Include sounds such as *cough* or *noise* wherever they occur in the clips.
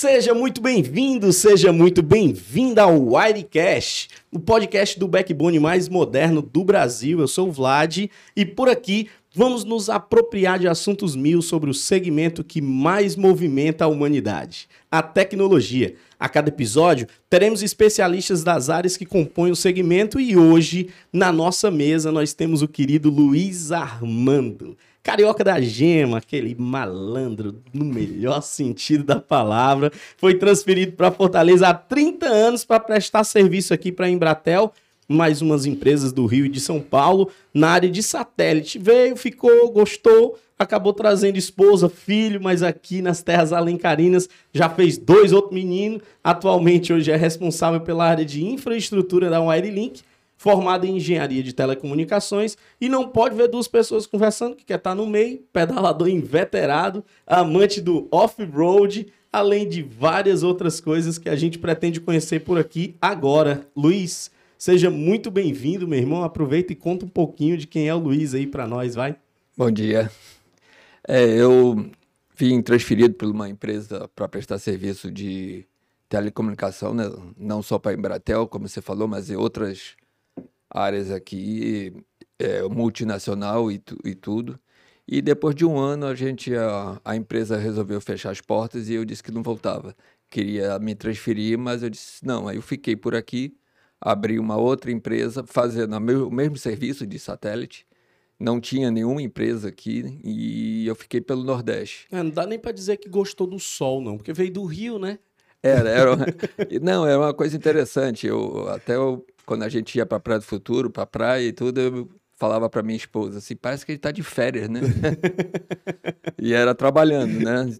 Seja muito bem-vindo, seja muito bem-vinda ao Wirecast, o podcast do backbone mais moderno do Brasil. Eu sou o Vlad e por aqui vamos nos apropriar de assuntos mil sobre o segmento que mais movimenta a humanidade, a tecnologia. A cada episódio, teremos especialistas das áreas que compõem o segmento e hoje, na nossa mesa, nós temos o querido Luiz Armando. Carioca da Gema, aquele malandro no melhor sentido da palavra, foi transferido para Fortaleza há 30 anos para prestar serviço aqui para a Embratel, mais umas empresas do Rio e de São Paulo, na área de satélite. Veio, ficou, gostou, acabou trazendo esposa, filho, mas aqui nas terras alencarinas já fez dois outros meninos. Atualmente hoje é responsável pela área de infraestrutura da Wirelink formado em engenharia de telecomunicações e não pode ver duas pessoas conversando, que quer estar no meio, pedalador inveterado, amante do off-road, além de várias outras coisas que a gente pretende conhecer por aqui agora. Luiz, seja muito bem-vindo, meu irmão. Aproveita e conta um pouquinho de quem é o Luiz aí para nós, vai. Bom dia. É, eu vim transferido por uma empresa para prestar serviço de telecomunicação, né? não só para a Embratel, como você falou, mas em outras áreas aqui, é, multinacional e, tu, e, tudo. E depois de um ano, a gente, a, a, empresa resolveu fechar as portas e eu disse que não voltava. Queria me transferir, mas eu disse não. Aí eu fiquei por aqui, abri uma outra empresa fazendo o mesmo serviço de satélite. Não tinha nenhuma empresa aqui e eu fiquei pelo Nordeste. É, não dá nem para dizer que gostou do sol, não, porque veio do Rio, né? Era, era uma... *laughs* não, era uma coisa interessante. Eu até eu quando a gente ia para Praia do Futuro, para praia e tudo, eu falava para minha esposa assim, parece que ele está de férias, né? *laughs* e era trabalhando, né?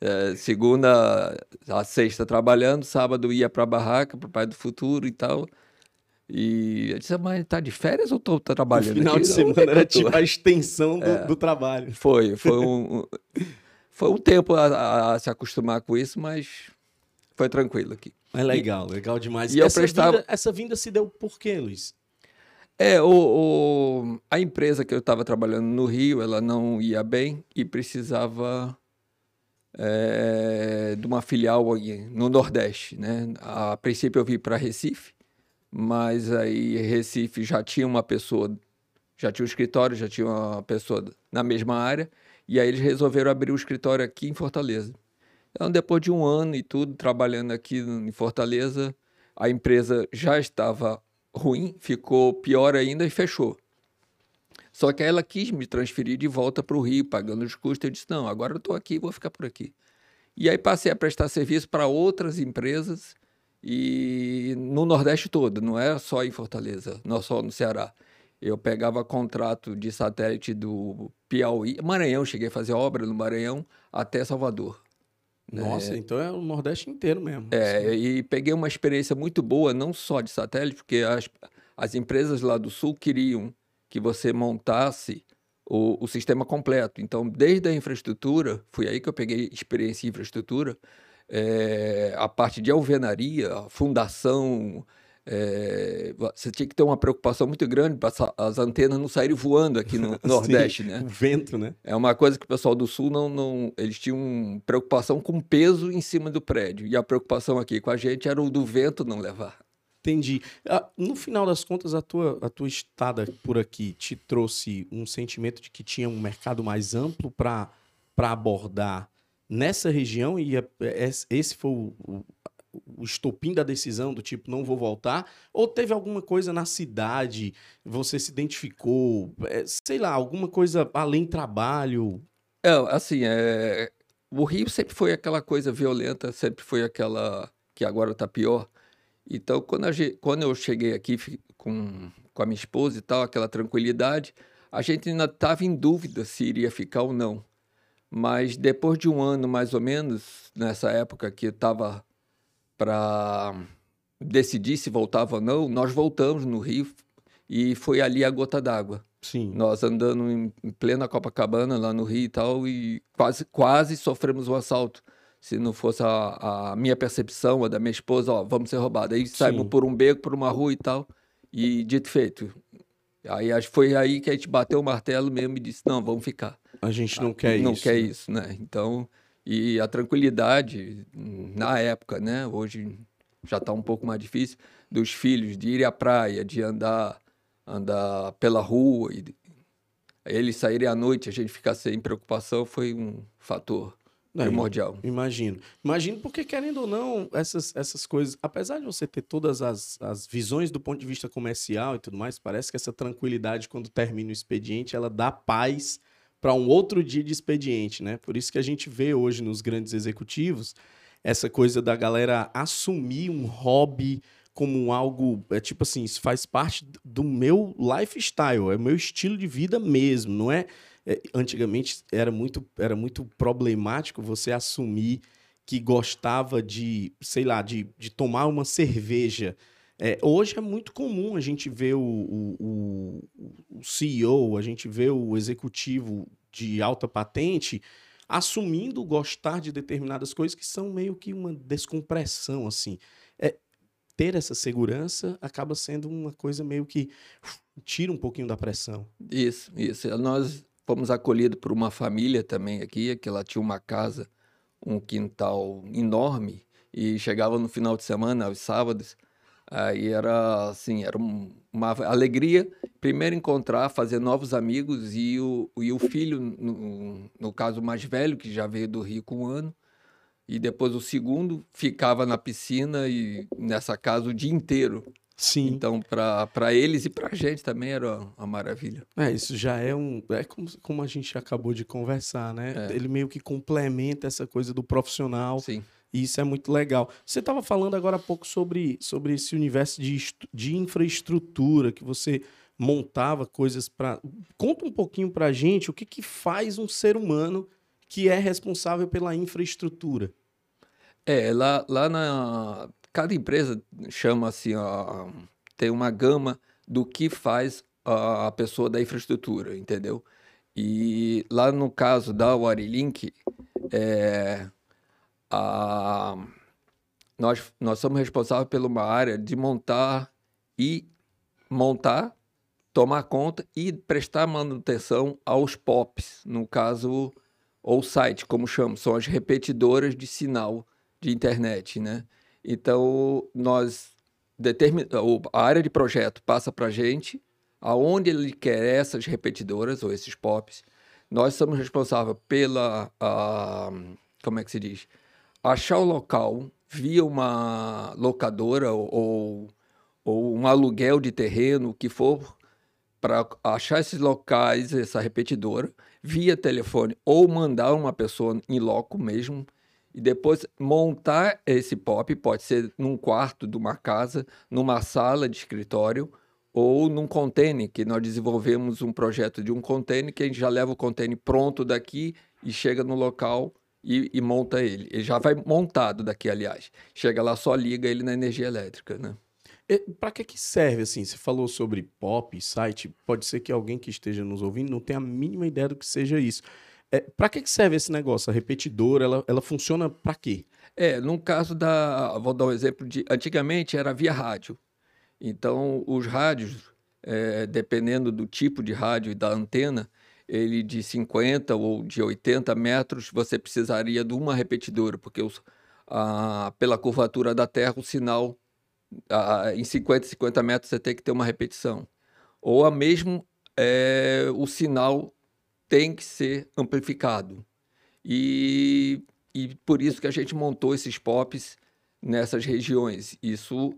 É, segunda a sexta trabalhando, sábado ia para a barraca, para Praia do Futuro e tal. E eu disse, mas tá de férias ou tô, trabalhando? O final aqui? de semana era tipo a extensão do, é, do trabalho. Foi, foi *laughs* um, foi um tempo a, a, a se acostumar com isso, mas foi tranquilo aqui. É legal, e, legal demais. E essa, prestava... vinda, essa vinda se deu por quê, Luiz? É, o, o, a empresa que eu estava trabalhando no Rio, ela não ia bem e precisava é, de uma filial no Nordeste, né? A princípio eu vim para Recife, mas aí Recife já tinha uma pessoa, já tinha um escritório, já tinha uma pessoa na mesma área, e aí eles resolveram abrir o escritório aqui em Fortaleza. Então, depois de um ano e tudo, trabalhando aqui em Fortaleza, a empresa já estava ruim, ficou pior ainda e fechou. Só que ela quis me transferir de volta para o Rio, pagando os custos. Eu disse: não, agora eu estou aqui, vou ficar por aqui. E aí passei a prestar serviço para outras empresas e no Nordeste todo, não é só em Fortaleza, não só no Ceará. Eu pegava contrato de satélite do Piauí, Maranhão, cheguei a fazer obra no Maranhão até Salvador. Nossa, é, então é o Nordeste inteiro mesmo. É, assim. e peguei uma experiência muito boa, não só de satélite, porque as, as empresas lá do Sul queriam que você montasse o, o sistema completo. Então, desde a infraestrutura, foi aí que eu peguei experiência em infraestrutura, é, a parte de alvenaria, fundação, é, você tinha que ter uma preocupação muito grande para as antenas não saírem voando aqui no *laughs* Nordeste, Sim, né? O vento, né? É uma coisa que o pessoal do Sul não, não. Eles tinham preocupação com peso em cima do prédio. E a preocupação aqui com a gente era o do vento não levar. Entendi. Ah, no final das contas, a tua, a tua estada por aqui te trouxe um sentimento de que tinha um mercado mais amplo para abordar nessa região e esse foi o, o estopim da decisão do tipo não vou voltar? Ou teve alguma coisa na cidade, você se identificou, é, sei lá, alguma coisa além trabalho? É, assim, é, o Rio sempre foi aquela coisa violenta, sempre foi aquela que agora está pior. Então, quando, gente, quando eu cheguei aqui com, com a minha esposa e tal, aquela tranquilidade, a gente ainda estava em dúvida se iria ficar ou não. Mas depois de um ano, mais ou menos, nessa época que estava para decidir se voltava ou não, nós voltamos no Rio e foi ali a gota d'água. Sim. Nós andando em, plena Copacabana, lá no Rio e tal, e quase, quase sofremos um assalto. Se não fosse a, a minha percepção, a da minha esposa, ó, vamos ser roubados. Aí saímos por um beco, por uma rua e tal, e dito feito. Aí foi aí que a gente bateu o martelo mesmo e disse, não, vamos ficar. A gente não quer não isso. Não quer né? isso, né? Então, E a tranquilidade, na época, né? Hoje já está um pouco mais difícil, dos filhos de ir à praia, de andar, andar pela rua, e eles saírem à noite, a gente ficar sem preocupação, foi um fator primordial. Imagino. Imagino porque, querendo ou não, essas, essas coisas, apesar de você ter todas as, as visões do ponto de vista comercial e tudo mais, parece que essa tranquilidade, quando termina o expediente, ela dá paz para um outro dia de expediente, né? Por isso que a gente vê hoje nos grandes executivos essa coisa da galera assumir um hobby como algo, é tipo assim, isso faz parte do meu lifestyle, é o meu estilo de vida mesmo, não é, é antigamente era muito era muito problemático você assumir que gostava de, sei lá, de, de tomar uma cerveja. É, hoje é muito comum a gente ver o, o, o, CEO, a gente vê o executivo de alta patente assumindo gostar de determinadas coisas que são meio que uma descompressão, assim. É, ter essa segurança acaba sendo uma coisa meio que tira um pouquinho da pressão. Isso, isso. Nós fomos acolhidos por uma família também aqui, que ela tinha uma casa, um quintal enorme, e chegava no final de semana, aos sábados, Aí era assim, era uma alegria primeiro encontrar, fazer novos amigos e o, e o filho, no, no caso mais velho, que já veio do Rio com um ano, e depois o segundo ficava na piscina e nessa casa o dia inteiro. Sim. Então, para eles e para a gente também era uma maravilha. É, isso já é um. É como, como a gente acabou de conversar, né? É. Ele meio que complementa essa coisa do profissional. Sim. E isso é muito legal. Você estava falando agora há pouco sobre, sobre esse universo de, de infraestrutura que você montava coisas para. Conta um pouquinho para a gente o que, que faz um ser humano que é responsável pela infraestrutura. É, lá, lá na. Cada empresa chama assim, ó, tem uma gama do que faz a, pessoa da infraestrutura, entendeu? E lá no caso da Warilink, é, a, nós, nós somos responsáveis por uma área de montar e montar, tomar conta e prestar manutenção aos POPs, no caso, ou site, como chamamos, são as repetidoras de sinal de internet, né? Então, nós determin... a área de projeto passa para a gente, aonde ele quer essas repetidoras ou esses POPs. Nós somos responsáveis pela, a, como é que se diz? Achar o local via uma locadora ou, ou um aluguel de terreno, que for, para achar esses locais, essa repetidora, via telefone, ou mandar uma pessoa em loco mesmo, e depois montar esse POP, pode ser num quarto de uma casa, numa sala de escritório, ou num container, que nós desenvolvemos um projeto de um container, que a gente já leva o container pronto daqui e chega no local e, e, monta ele. Ele já vai montado daqui, aliás. Chega lá, só liga ele na energia elétrica, né? Para que que serve, assim? Você falou sobre POP, site. Pode ser que alguém que esteja nos ouvindo não tenha a mínima ideia do que seja isso. É, para que que serve esse negócio? A repetidora, ela, ela funciona para quê? É, no caso da... Vou dar um exemplo de... Antigamente era via rádio. Então, os rádios, é, dependendo do tipo de rádio e da antena, ele de 50 ou de 80 metros, você precisaria de uma repetidora, porque os, a, pela curvatura da Terra, o sinal a, em 50, 50 metros você tem que ter uma repetição. Ou a mesmo é, o sinal tem que ser amplificado. E, e por isso que a gente montou esses POPs nessas regiões. Isso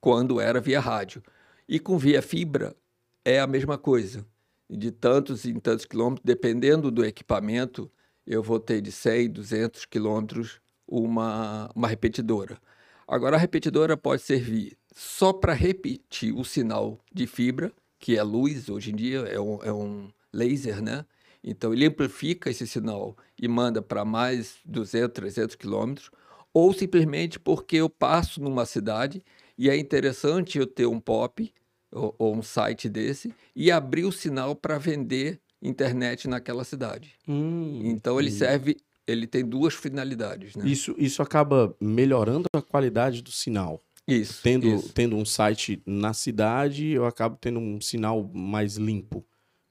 quando era via rádio. E com via fibra é a mesma coisa de tantos em tantos quilômetros, dependendo do equipamento, eu vou ter de 100, 200 quilômetros uma, uma repetidora. Agora, a repetidora pode servir só para repetir o sinal de fibra, que é luz, hoje em dia é um, é um laser, né? Então, ele amplifica esse sinal e manda para mais 200, 300 quilômetros, ou simplesmente porque eu passo numa cidade e é interessante eu ter um POP ou, ou um site desse e abrir o sinal para vender internet naquela cidade. Hum, então ele serve, ele tem duas finalidades. Né? Isso, isso acaba melhorando a qualidade do sinal. Isso tendo, isso. tendo um site na cidade, eu acabo tendo um sinal mais limpo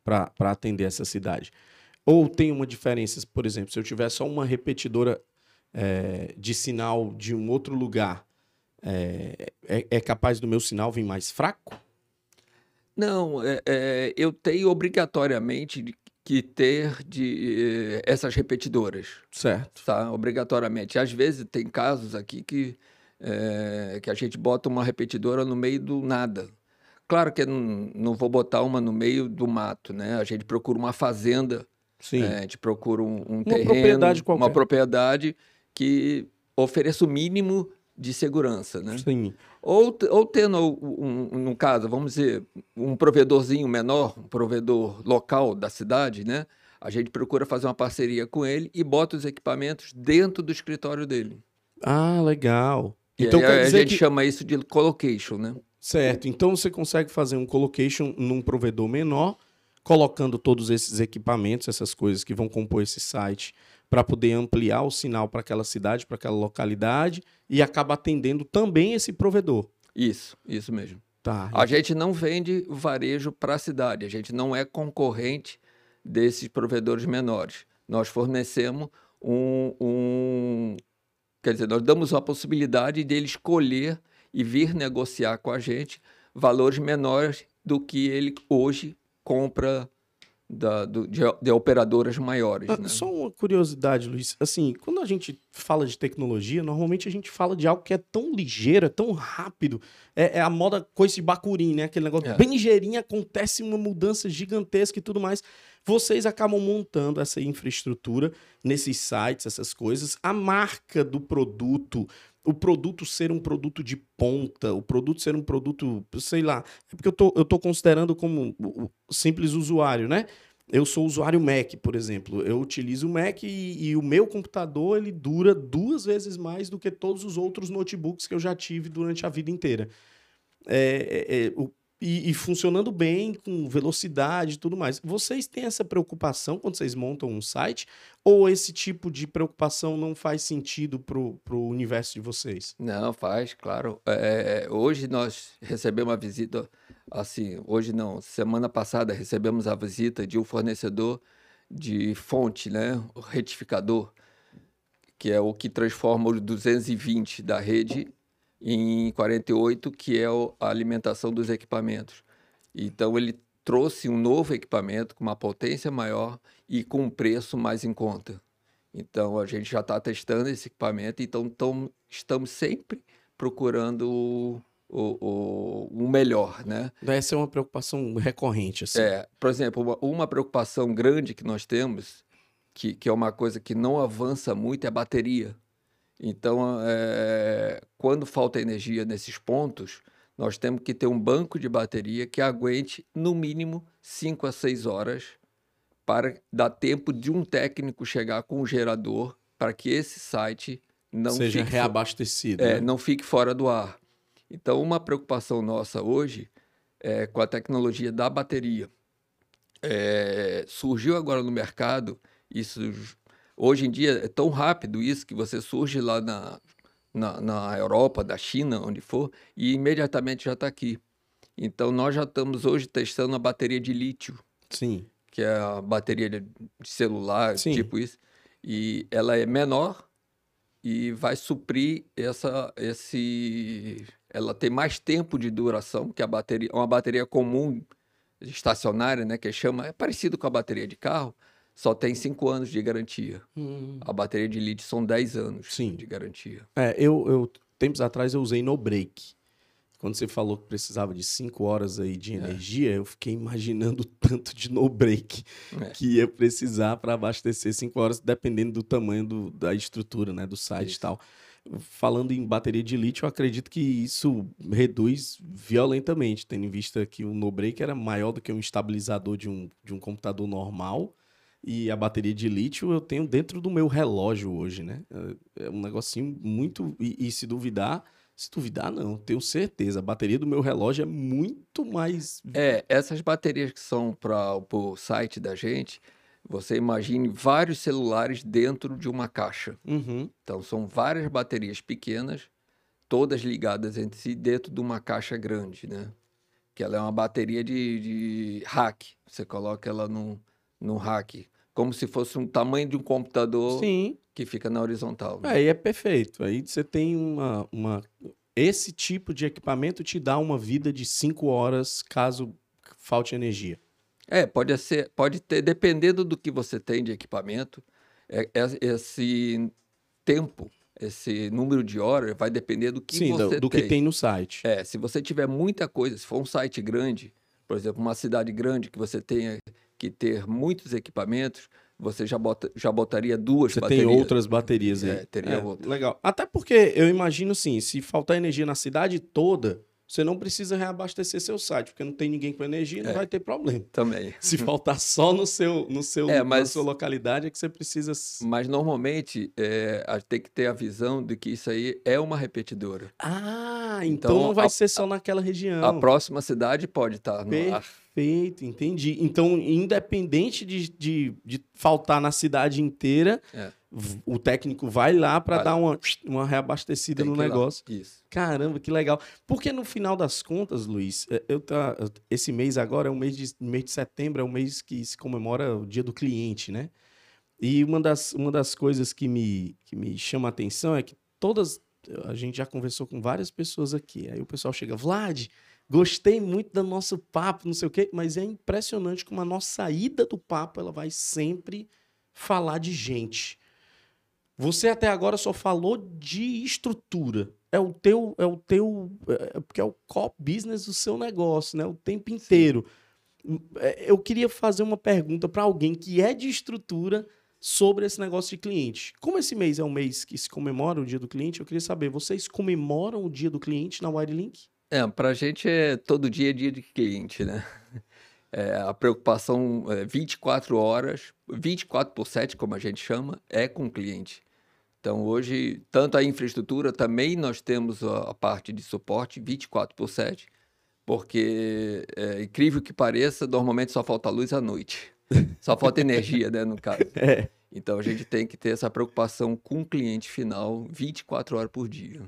para atender essa cidade. Ou tem uma diferença, por exemplo, se eu tiver só uma repetidora é, de sinal de um outro lugar, é, é, é, capaz do meu sinal vir mais fraco? Não, é, é, eu tenho obrigatoriamente que ter de eh, essas repetidoras. Certo. Tá? Obrigatoriamente. Às vezes tem casos aqui que, é, que a gente bota uma repetidora no meio do nada. Claro que não, não vou botar uma no meio do mato, né? A gente procura uma fazenda, Sim. é, a gente procura um, um Uma terreno, propriedade qualquer. uma propriedade que ofereça o mínimo de segurança, né? Sim. Ou, ou tendo, um, no caso, vamos dizer, um provedorzinho menor, um provedor local da cidade, né? A gente procura fazer uma parceria com ele e bota os equipamentos dentro do escritório dele. Ah, legal. E Então aí a gente que... chama isso de colocation, né? Certo. Então você consegue fazer um colocation num provedor menor, colocando todos esses equipamentos, essas coisas que vão compor esse site, para poder ampliar o sinal para aquela cidade, para aquela localidade, e acaba atendendo também esse provedor. Isso, isso mesmo. Tá. A gente não vende varejo para a cidade, a gente não é concorrente desses provedores menores. Nós fornecemos um, um- Quer dizer, nós damos a possibilidade dele escolher e vir negociar com a gente valores menores do que ele hoje compra da- do- de, de operadoras maiores. Ah, né? Só uma curiosidade, Luiz. Assim, quando a gente fala de tecnologia, normalmente a gente fala de algo que é tão ligeiro, é tão rápido. É, é a moda coisa de bacurim, né? Aquele negócio É. bem ligeirinho, acontece uma mudança gigantesca e tudo mais. Vocês acabam montando essa infraestrutura nesses sites, essas coisas. A marca do produto, o produto ser um produto de ponta, o produto ser um produto, sei lá. É porque eu tô, eu tô considerando como simples usuário, né? Eu sou usuário Mac, por exemplo. Eu utilizo o Mac e, e o meu computador ele dura duas vezes mais do que todos os outros notebooks que eu já tive durante a vida inteira. É, é, é, o- e, e funcionando bem, com velocidade e tudo mais. Vocês têm essa preocupação quando vocês montam um site? Ou esse tipo de preocupação não faz sentido pro, pro universo de vocês? Não, faz, claro. É, hoje nós recebemos uma visita, assim, hoje não, semana passada recebemos a visita de um fornecedor de fonte, né? O retificador, que é o que transforma os 220 da rede em 48, que é a alimentação dos equipamentos. Então ele trouxe um novo equipamento com uma potência maior e com um preço mais em conta. Então a gente já está testando esse equipamento, então tom- estamos sempre procurando o, o, o- o melhor, né? Essa é uma preocupação recorrente, assim. É, por exemplo, uma, uma preocupação grande que nós temos, que, que é uma coisa que não avança muito, é a bateria. Então, é, quando falta energia nesses pontos, nós temos que ter um banco de bateria que aguente no mínimo 5 a 6 horas para dar tempo de um técnico chegar com um gerador para que esse site não Seja fique reabastecido. é, né? não fique fora do ar. Então, uma preocupação nossa hoje é com a tecnologia da bateria. É, surgiu agora no mercado, isso hoje em dia é tão rápido isso que você surge lá na, na, na Europa, da China, onde for, e imediatamente já está aqui. Então, nós já estamos hoje testando a bateria de lítio Sim. que é a bateria de celular, Sim. tipo isso, e ela é menor e vai suprir essa, esse, ela tem mais tempo de duração que a bateria, uma bateria comum estacionária, né, que chama, é parecido com a bateria de carro, só tem 5 anos de garantia. A bateria de lítio são 10 anos Sim. de garantia. É, eu, eu tempos atrás eu usei no break. Quando você falou que precisava de 5 horas aí de energia, eu fiquei imaginando *laughs* o tanto de no break É. que ia precisar para abastecer 5 horas, dependendo do tamanho do- da estrutura, né, do site e Isso. tal. Falando em bateria de lítio, eu acredito que isso reduz violentamente, tendo em vista que o no break era maior do que um estabilizador de um, de um computador normal. E a bateria de lítio eu tenho dentro do meu relógio hoje, né? É um negocinho muito. E, e se duvidar, se duvidar, não, tenho certeza. A bateria do meu relógio é muito mais. É, essas baterias que são para o site da gente, você imagine vários celulares dentro de uma caixa. Uhum. Então, são várias baterias pequenas, todas ligadas entre si dentro de uma caixa grande, né? Que ela é uma bateria de, de rack. Você coloca ela num, num rack, como se fosse um tamanho de um computador Sim. que fica na horizontal. né? Aí é perfeito. Aí você tem uma, uma. Esse tipo de equipamento te dá uma vida de 5 horas caso falte energia. É, pode ser, pode ter, dependendo do que você tem de equipamento, é- é- esse tempo, esse número de horas vai depender do que Sim, do, você do que tem no site. É, se você tiver muita coisa, se for um site grande, por exemplo, uma cidade grande que você tenha que ter muitos equipamentos, você já, bota, já botaria duas Você baterias. tem outras baterias aí. É, teria outras. Legal. Até porque eu imagino assim, se faltar energia na cidade toda, você não precisa reabastecer seu site, porque não tem ninguém com energia, não É. vai ter problema. Também. *laughs* Se faltar só no seu, no seu, É, na mas- sua localidade, é que você precisa. Mas normalmente é, tem que ter a visão de que isso aí é uma repetidora. Ah, então, Então, não vai a- ser só naquela região. A próxima cidade pode estar no ar. Perfeito, entendi. Então, independente de, de, de faltar na cidade inteira, É. o técnico vai lá para dar uma, uma reabastecida Tem no negócio. Caramba, que legal. Porque no final das contas, Luiz, eh, eu tá, esse mês agora é o mês de, mês de setembro, é o mês que se comemora o dia do cliente, né? E uma das, uma das coisas que me, que me chama a atenção é que todas. A gente já conversou com várias pessoas aqui. Aí o pessoal chega, Vlad, gostei muito do nosso papo, não sei o quê, mas é impressionante como a nossa saída do papo ela vai sempre falar de gente. Você até agora só falou de estrutura. É o teu, é o teu, é, porque é o core business do seu negócio, né? O tempo inteiro. É, Eu queria fazer uma pergunta para alguém que é de estrutura sobre esse negócio de cliente. Como esse mês é um mês que se comemora o Dia do Cliente, eu queria saber, vocês comemoram o Dia do Cliente na Wirelink? É, pra gente é todo dia é dia de cliente, né? *laughs* É, a preocupação é 24 horas, 24 por 7, como a gente chama, é com o cliente. Então, hoje, tanto a infraestrutura, também nós temos a, parte de suporte 24 por 7, porque, é, incrível que pareça, normalmente só falta luz à noite. *laughs* Só falta energia, né, no caso. *laughs* É. Então, a gente tem que ter essa preocupação com o cliente final 24 horas por dia.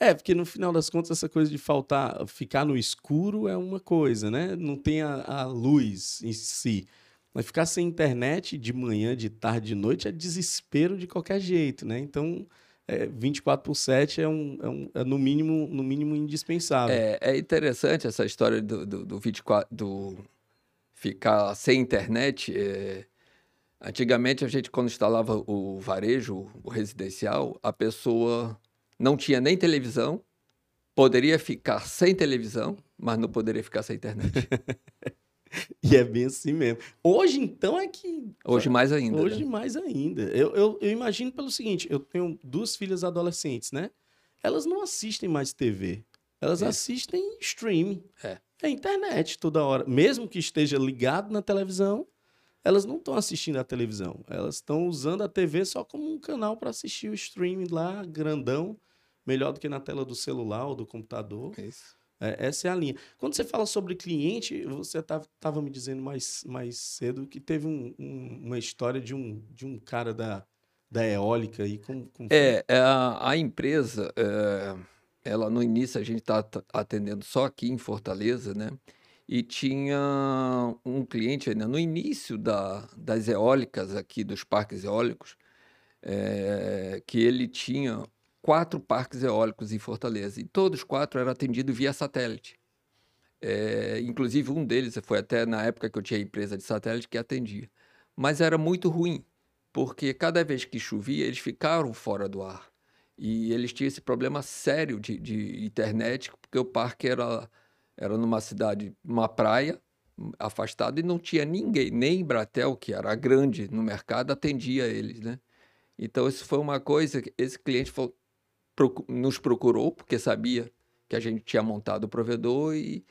É, porque no final das contas, essa coisa de faltar, ficar no escuro é uma coisa, né? Não tem a, a luz em si. Mas ficar sem internet de manhã, de tarde, de noite é desespero de qualquer jeito, né? Então, é, 24 por 7 é, um, é, um- é no, mínimo, no mínimo indispensável. É, é interessante essa história do, do, do 24, do ficar sem internet. é, Antigamente, a gente, quando instalava o varejo, o residencial, a pessoa não tinha nem televisão, poderia ficar sem televisão, mas não poderia ficar sem internet. *laughs* E é bem assim mesmo. Hoje, então, é que. Hoje mais ainda. Hoje né? mais ainda. Eu, eu, eu imagino pelo seguinte: eu tenho duas filhas adolescentes, né? Elas não assistem mais TV. Elas Isso. assistem streaming. É. É internet toda hora. Mesmo que esteja ligado na televisão, elas não estão assistindo a televisão. Elas estão usando a TV só como um canal para assistir o streaming lá, grandão, melhor do que na tela do celular ou do computador. Isso. É, essa é a linha. Quando você fala sobre cliente, você estava me dizendo mais, mais cedo que teve um- um- uma história de um, de um cara da, da eólica aí. Como, como? É, é, a, a empresa, é, ela no início a gente está atendendo só aqui em Fortaleza, né? E tinha um cliente ainda no início da, das eólicas aqui, dos parques eólicos, é, que ele tinha quatro parques eólicos em Fortaleza e todos quatro eram atendidos via satélite. É, inclusive um deles foi até na época que eu tinha empresa de satélite que atendia. Mas era muito ruim, porque cada vez que chovia, eles ficaram fora do ar. E eles tinham esse problema sério de, de internet, porque o parque era, era numa cidade, uma praia, afastado, e não tinha ninguém, nem Bratel, que era grande no mercado, atendia eles, né? Então, isso foi uma coisa que esse cliente falou- nos procurou, porque sabia que a gente tinha montado o provedor e,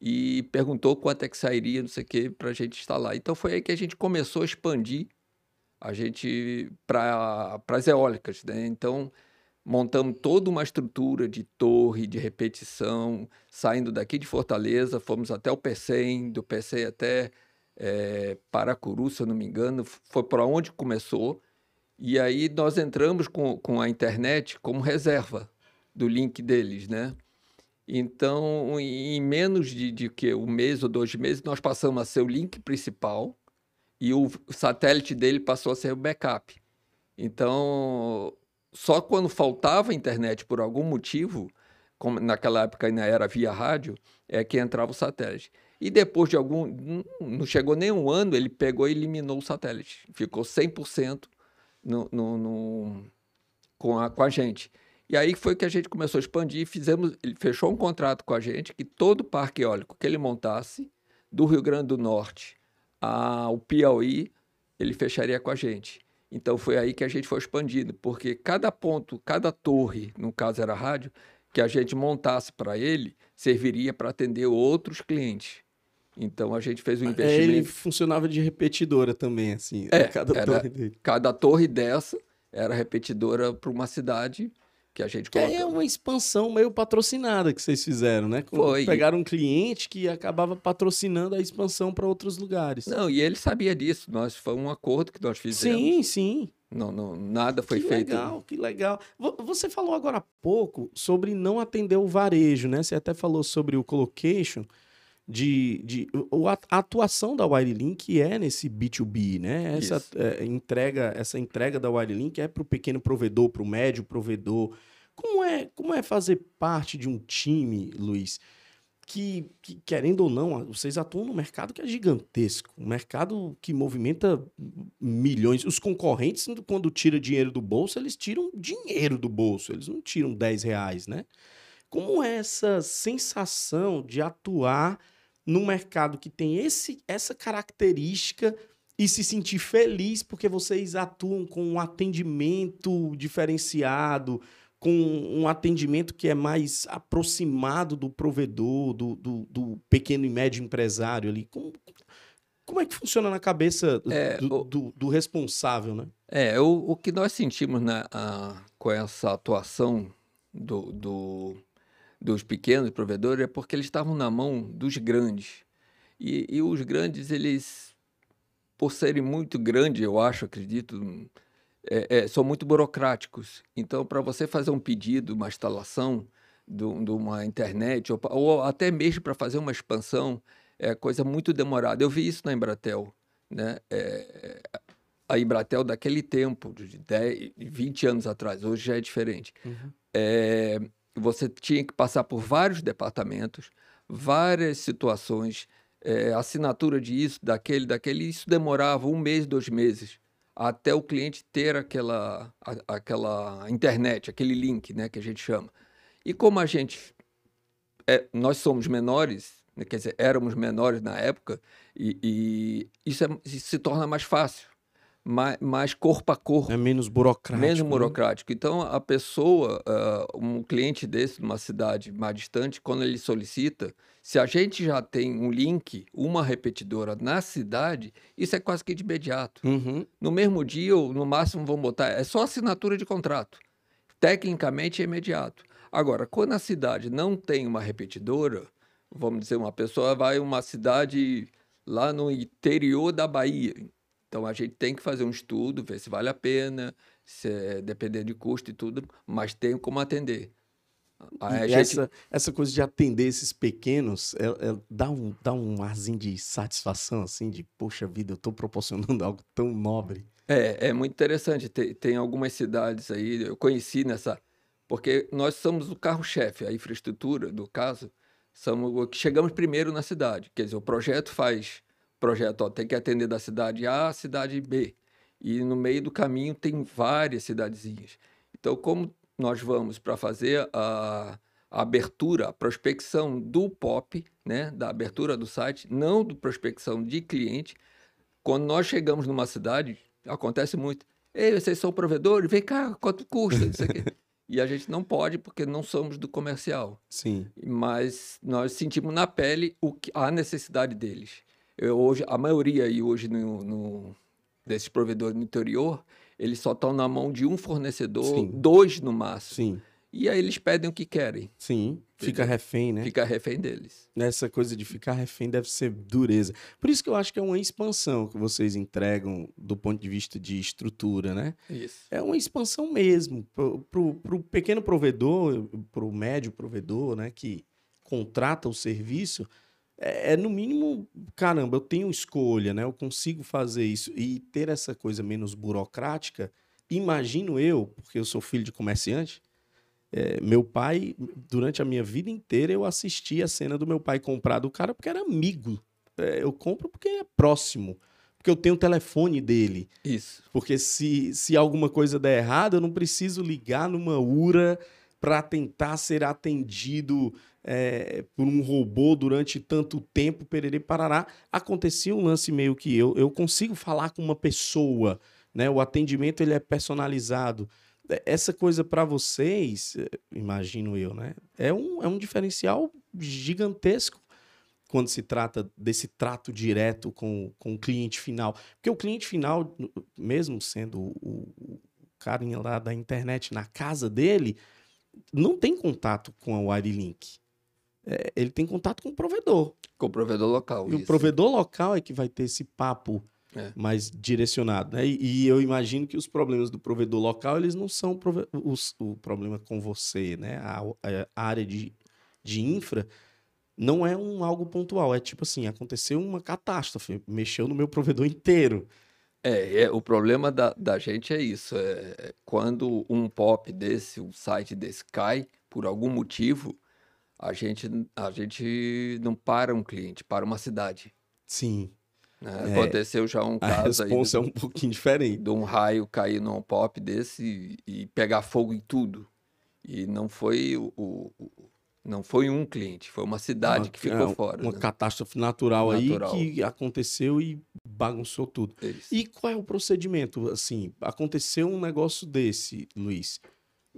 e perguntou quanto é que sairia, não sei o quê, para a gente instalar. Então, foi aí que a gente começou a expandir a gente para as eólicas, né? Então, montamos toda uma estrutura de torre, de repetição, saindo daqui de Fortaleza, fomos até o PECEM, do PECEM até eh, Paracuru, se eu não me engano, foi para onde começou. E aí nós entramos com, com a internet como reserva do link deles, né? Então, em menos de, de que um mês ou dois meses, nós passamos a ser o link principal e o satélite dele passou a ser o backup. Então, só quando faltava internet por algum motivo, como naquela época ainda era via rádio, é que entrava o satélite. E depois de algum. Não chegou nem um ano, ele pegou e eliminou o satélite. Ficou 100% no, no, no, com, a, com a gente. E aí foi que a gente começou a expandir. Fizemos, ele fechou um contrato com a gente que todo parque eólico que ele montasse, do Rio Grande do Norte ao Piauí, ele fecharia com a gente. Então foi aí que a gente foi expandindo, porque cada ponto, cada torre, no caso era rádio, que a gente montasse para ele, serviria para atender outros clientes. Então a gente fez um investimento. Ele funcionava de repetidora também, assim. É, cada torre dele. Cada torre dessa era repetidora para uma cidade que a gente coloca... É uma expansão meio patrocinada que vocês fizeram, né? Foi. Pegaram um cliente que acabava patrocinando a expansão para outros lugares. Não, e ele sabia disso. Nós foi um acordo que nós fizemos. Sim, sim. Não, não, nada foi que feito. Que legal, que legal. Você falou agora há pouco sobre não atender o varejo, né? Você até falou sobre o colocation de, de a atuação da Wirelink é nesse B2B, né? Essa é, entrega, essa entrega da Wirelink é para o pequeno provedor, para o médio provedor. Como é, como é fazer parte de um time, Luiz, que, que, querendo ou não, vocês atuam no mercado que é gigantesco, um mercado que movimenta milhões. Os concorrentes, quando tira dinheiro do bolso, eles tiram dinheiro do bolso, eles não tiram 10 reais, né? Como é essa sensação de atuar num mercado que tem esse, essa característica e se sentir feliz porque vocês atuam com um atendimento diferenciado, com um atendimento que é mais aproximado do provedor, do, do, do pequeno e médio empresário ali. Como, como é que funciona na cabeça é, do, o, do, do, responsável, né? É, o, o que nós sentimos na, a, com essa atuação do, do dos pequenos provedores é porque eles estavam na mão dos grandes. E, e os grandes, eles, por serem muito grandes, eu acho, acredito, é, é, são muito burocráticos. Então, para você fazer um pedido, uma instalação de, uma internet, ou, ou até mesmo para fazer uma expansão, é coisa muito demorada. Eu vi isso na Embratel. Né? É, a Embratel daquele tempo, de 10, 20 anos atrás, hoje já é diferente. Uhum. É, você tinha que passar por vários departamentos, várias situações, é, assinatura disso, daquele, daquele. Isso demorava um mês, dois meses, até o cliente ter aquela, a, aquela internet, aquele link, né, que a gente chama. E como a gente, é, nós somos menores, né, quer dizer, éramos menores na época, e, e isso, é, isso se torna mais fácil mais, mais corpo a corpo. É menos burocrático. Menos né? burocrático. Né? Então, a pessoa, uh, um cliente desse, numa cidade mais distante, quando ele solicita, se a gente já tem um link, uma repetidora na cidade, isso é quase que de imediato. Uhum. No mesmo dia, ou no máximo, vamos botar, é só assinatura de contrato. Tecnicamente é imediato. Agora, quando a cidade não tem uma repetidora, vamos dizer, uma pessoa vai a uma cidade lá no interior da Bahia, então a gente tem que fazer um estudo, ver se vale a pena, se é, dependendo de custo e tudo, mas tem como atender. Gente... essa, essa coisa de atender esses pequenos é, é, dá, um, dá um arzinho de satisfação, assim, de poxa vida, eu estou proporcionando *laughs* algo tão nobre. É, é muito interessante. Tem, tem algumas cidades aí, eu conheci nessa. Porque nós somos o carro-chefe, a infraestrutura, do caso, somos que chegamos primeiro na cidade. Quer dizer, o projeto faz projeto, ó, tem que atender da cidade A à cidade B. E no meio do caminho tem várias cidadezinhas. Então, como nós vamos para fazer a, a, abertura, a prospecção do POP, né, da abertura do site, não do prospecção de cliente, quando nós chegamos numa cidade, acontece muito. Ei, vocês são provedores? Vem cá, quanto custa isso aqui? e a gente não pode porque não somos do comercial. Sim. Mas nós sentimos na pele o que, a necessidade deles. Eu, hoje, a maioria aí hoje no, no, desses provedores no interior, eles só estão na mão de um fornecedor, Sim. dois no máximo. Sim. E aí eles pedem o que querem. Sim, fica refém, né? Fica refém deles. Essa coisa de ficar refém deve ser dureza. Por isso que eu acho que é uma expansão que vocês entregam do ponto de vista de estrutura, né? Isso. É uma expansão mesmo. Para o pequeno provedor, para o médio provedor, né, que contrata o serviço, é, é, no mínimo, caramba, eu tenho escolha, né? Eu consigo fazer isso e ter essa coisa menos burocrática. Imagino eu, porque eu sou filho de comerciante, é, meu pai, durante a minha vida inteira, eu assisti a cena do meu pai comprar do cara porque era amigo. É, eu compro porque é próximo. Porque eu tenho o telefone dele. Isso. Porque se, se alguma coisa der errado, eu não preciso ligar numa URA para tentar ser atendido é, por um robô durante tanto tempo, pererê, parará. Acontecia um lance meio que eu, eu consigo falar com uma pessoa, né? O atendimento ele é personalizado. É, essa coisa para vocês, é, imagino eu, né? É um, é um diferencial gigantesco quando se trata desse trato direto com, com o cliente final. Porque o cliente final, mesmo sendo o, o carinha lá da internet na casa dele, não tem contato com a Wirelink. É, ele tem contato com o provedor. Com o provedor local. E isso. o provedor local é que vai ter esse papo é. mais direcionado. Né? E, e, eu imagino que os problemas do provedor local, eles não são os, o problema com você, né? A, a, área de, de infra não é um algo pontual. É tipo assim, aconteceu uma catástrofe, mexeu no meu provedor *laughs* inteiro. É, é, o problema da, da gente é isso. É, é, quando um pop desse, um site desse cai, por algum motivo, a gente, a gente não para um cliente, para uma cidade. Sim. Né? É, Aconteceu já um caso aí. A resposta é um pouquinho diferente. De um raio cair num pop desse e, e pegar fogo em tudo. E não foi o, o, não foi um cliente, foi uma cidade uma, que ficou é, fora. Uma né? catástrofe natural, natural, aí que aconteceu e bagunçou tudo. Isso. E qual é o procedimento? Assim, aconteceu um negócio desse, Luiz.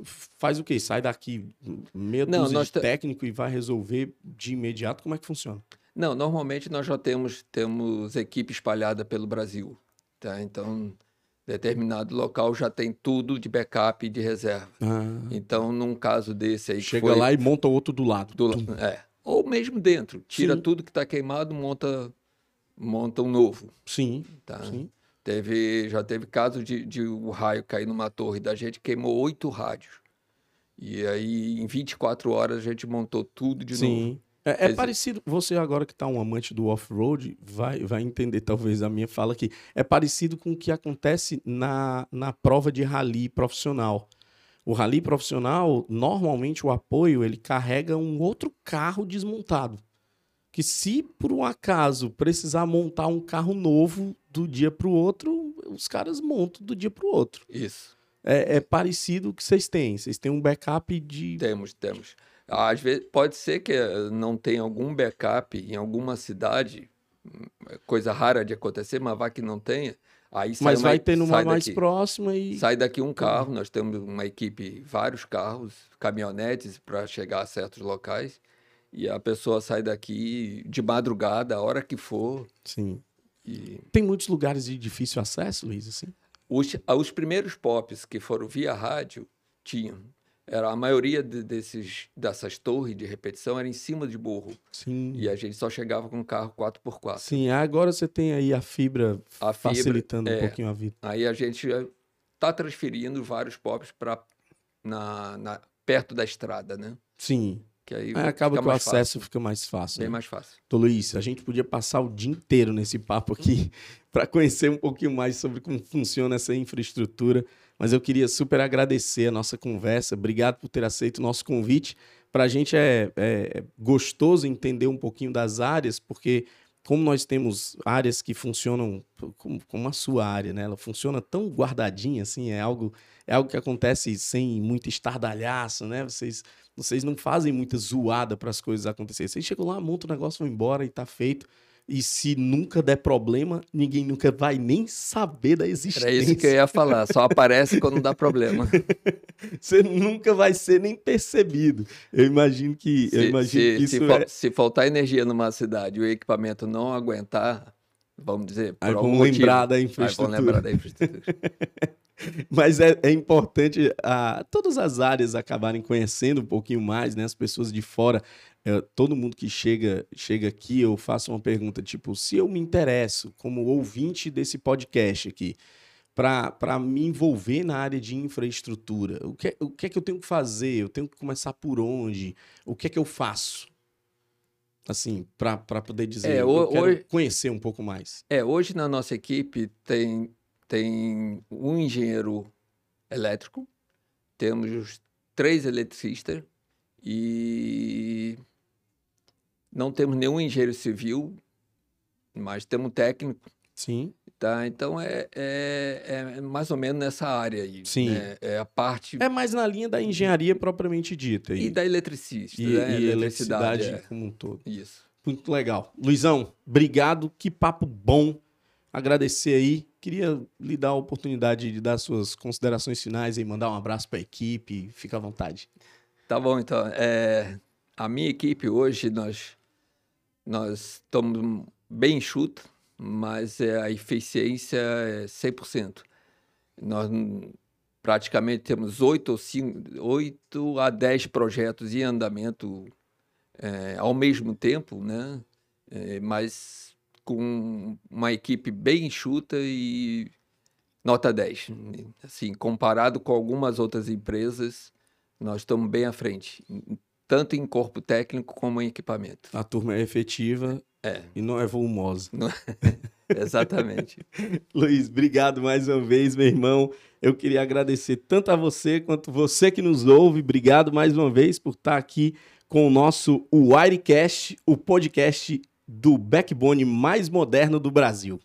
Faz o quê? Sai daqui meio Não, de te... técnico e vai resolver de imediato? Como é que funciona? Não, normalmente nós já temos, temos equipe espalhada pelo Brasil. Tá? Então, determinado local já tem tudo de backup e de reserva. Ah. Então, num caso desse aí. Chega foi... lá e monta outro do lado. Do... É. Ou mesmo dentro. Tira sim. tudo que está queimado, monta, monta um novo. Sim. Tá? sim. Teve, já teve caso de, de o raio cair numa torre da gente, queimou oito rádios. E aí, em 24 horas, a gente montou tudo de sim. novo. É, é parecido, você agora que está um amante do off-road, vai, vai entender talvez a minha fala aqui. É parecido com o que acontece na, na prova de rally profissional. O rally profissional, normalmente o apoio, ele carrega um outro carro desmontado. Que se por um acaso precisar montar um carro novo do dia para o outro, os caras montam do dia para o outro. Isso. É, é parecido o que vocês têm. Vocês têm um backup de. Temos, temos. Às vezes pode ser que eh, não tenha algum backup em alguma cidade, coisa rara de acontecer, mas vai que não tenha. Aí mas vai ter numa mais próxima e. Sai daqui um carro, nós temos uma equipe, vários carros, caminhonetes para chegar a certos locais. E a pessoa sai daqui de madrugada, a hora que for. Sim. E... Tem muitos lugares de difícil acesso, Luiz, assim? Os, os primeiros pops que foram via rádio tinham. Era a maioria de, desses, dessas torres de repetição era em cima de burro. Sim. E a gente só chegava com um carro 4x4. Sim, agora você tem aí a fibra a facilitando fibra, um é, pouquinho a vida. Aí a gente está transferindo vários pops para na, na, perto da estrada, né? Sim. Que aí, acaba que o acesso fácil. fica mais fácil. Bem né? mais fácil. Tô Luiz, a gente podia passar o dia inteiro nesse papo aqui *laughs* para conhecer um pouquinho mais sobre como funciona essa infraestrutura. Mas eu queria super agradecer a nossa conversa. Obrigado por ter aceito o nosso convite. Para a gente é, é gostoso entender um pouquinho das áreas, porque como nós temos áreas que funcionam como, como, a sua área, né? Ela funciona tão guardadinha, assim, é algo, é algo que acontece sem muito estardalhaço, né? Vocês, vocês não fazem muita zoada para as coisas acontecerem. Vocês chegam lá, montam o negócio, vão embora e está feito. E se nunca der problema, ninguém nunca vai nem saber da existência. Era isso que eu ia falar, só aparece quando dá problema. *laughs* Você nunca vai ser nem percebido. Eu imagino que, se, eu imagino se, que isso se, é... se faltar energia numa cidade e o equipamento não aguentar, vamos dizer, por Aí algum vão motivo, lembrar da infraestrutura. Aí vão lembrar da infraestrutura. *laughs* Mas é, é importante a, todas as áreas acabarem conhecendo um pouquinho mais, né? As pessoas de fora é, todo mundo que chega, chega aqui, eu faço uma pergunta tipo: se eu me interesso como ouvinte desse podcast aqui, para me envolver na área de infraestrutura, o que, o que é que eu tenho que fazer? Eu tenho que começar por onde? O que é que eu faço? Assim, para poder dizer, É, quero hoje- conhecer um pouco mais. É, hoje na nossa equipe tem, tem um engenheiro elétrico, temos os três eletricistas e não temos nenhum engenheiro civil, mas temos um técnico, Sim, tá? Então é, é, é mais ou menos nessa área aí. Sim. né? É a parte é mais na linha da engenharia propriamente dita. e da eletricista, e, né? e eletricidade é. como um todo. Isso. Muito legal. Luizão, obrigado. Que papo bom. Agradecer aí. Queria lhe dar a oportunidade de dar suas considerações finais e mandar um abraço para a equipe. Fica à vontade. Tá bom, então. É, a minha equipe hoje, nós, nós estamos bem enxuto, mas é, a eficiência é 100%. Nós hum, praticamente temos 8, ou cinco, 8 a 10 projetos em andamento é, ao mesmo tempo, né? É, mas com uma equipe bem enxuta e nota 10. Assim, comparado com algumas outras empresas, nós estamos bem à frente, tanto em corpo técnico como em equipamento. A turma é efetiva É, e não é volumosa. *laughs* exatamente. *laughs* Luiz, obrigado mais uma vez, meu irmão. Eu queria agradecer tanto a você quanto você que nos ouve. Obrigado mais uma vez por estar aqui com o nosso Wirecast, o podcast do backbone mais moderno do Brasil.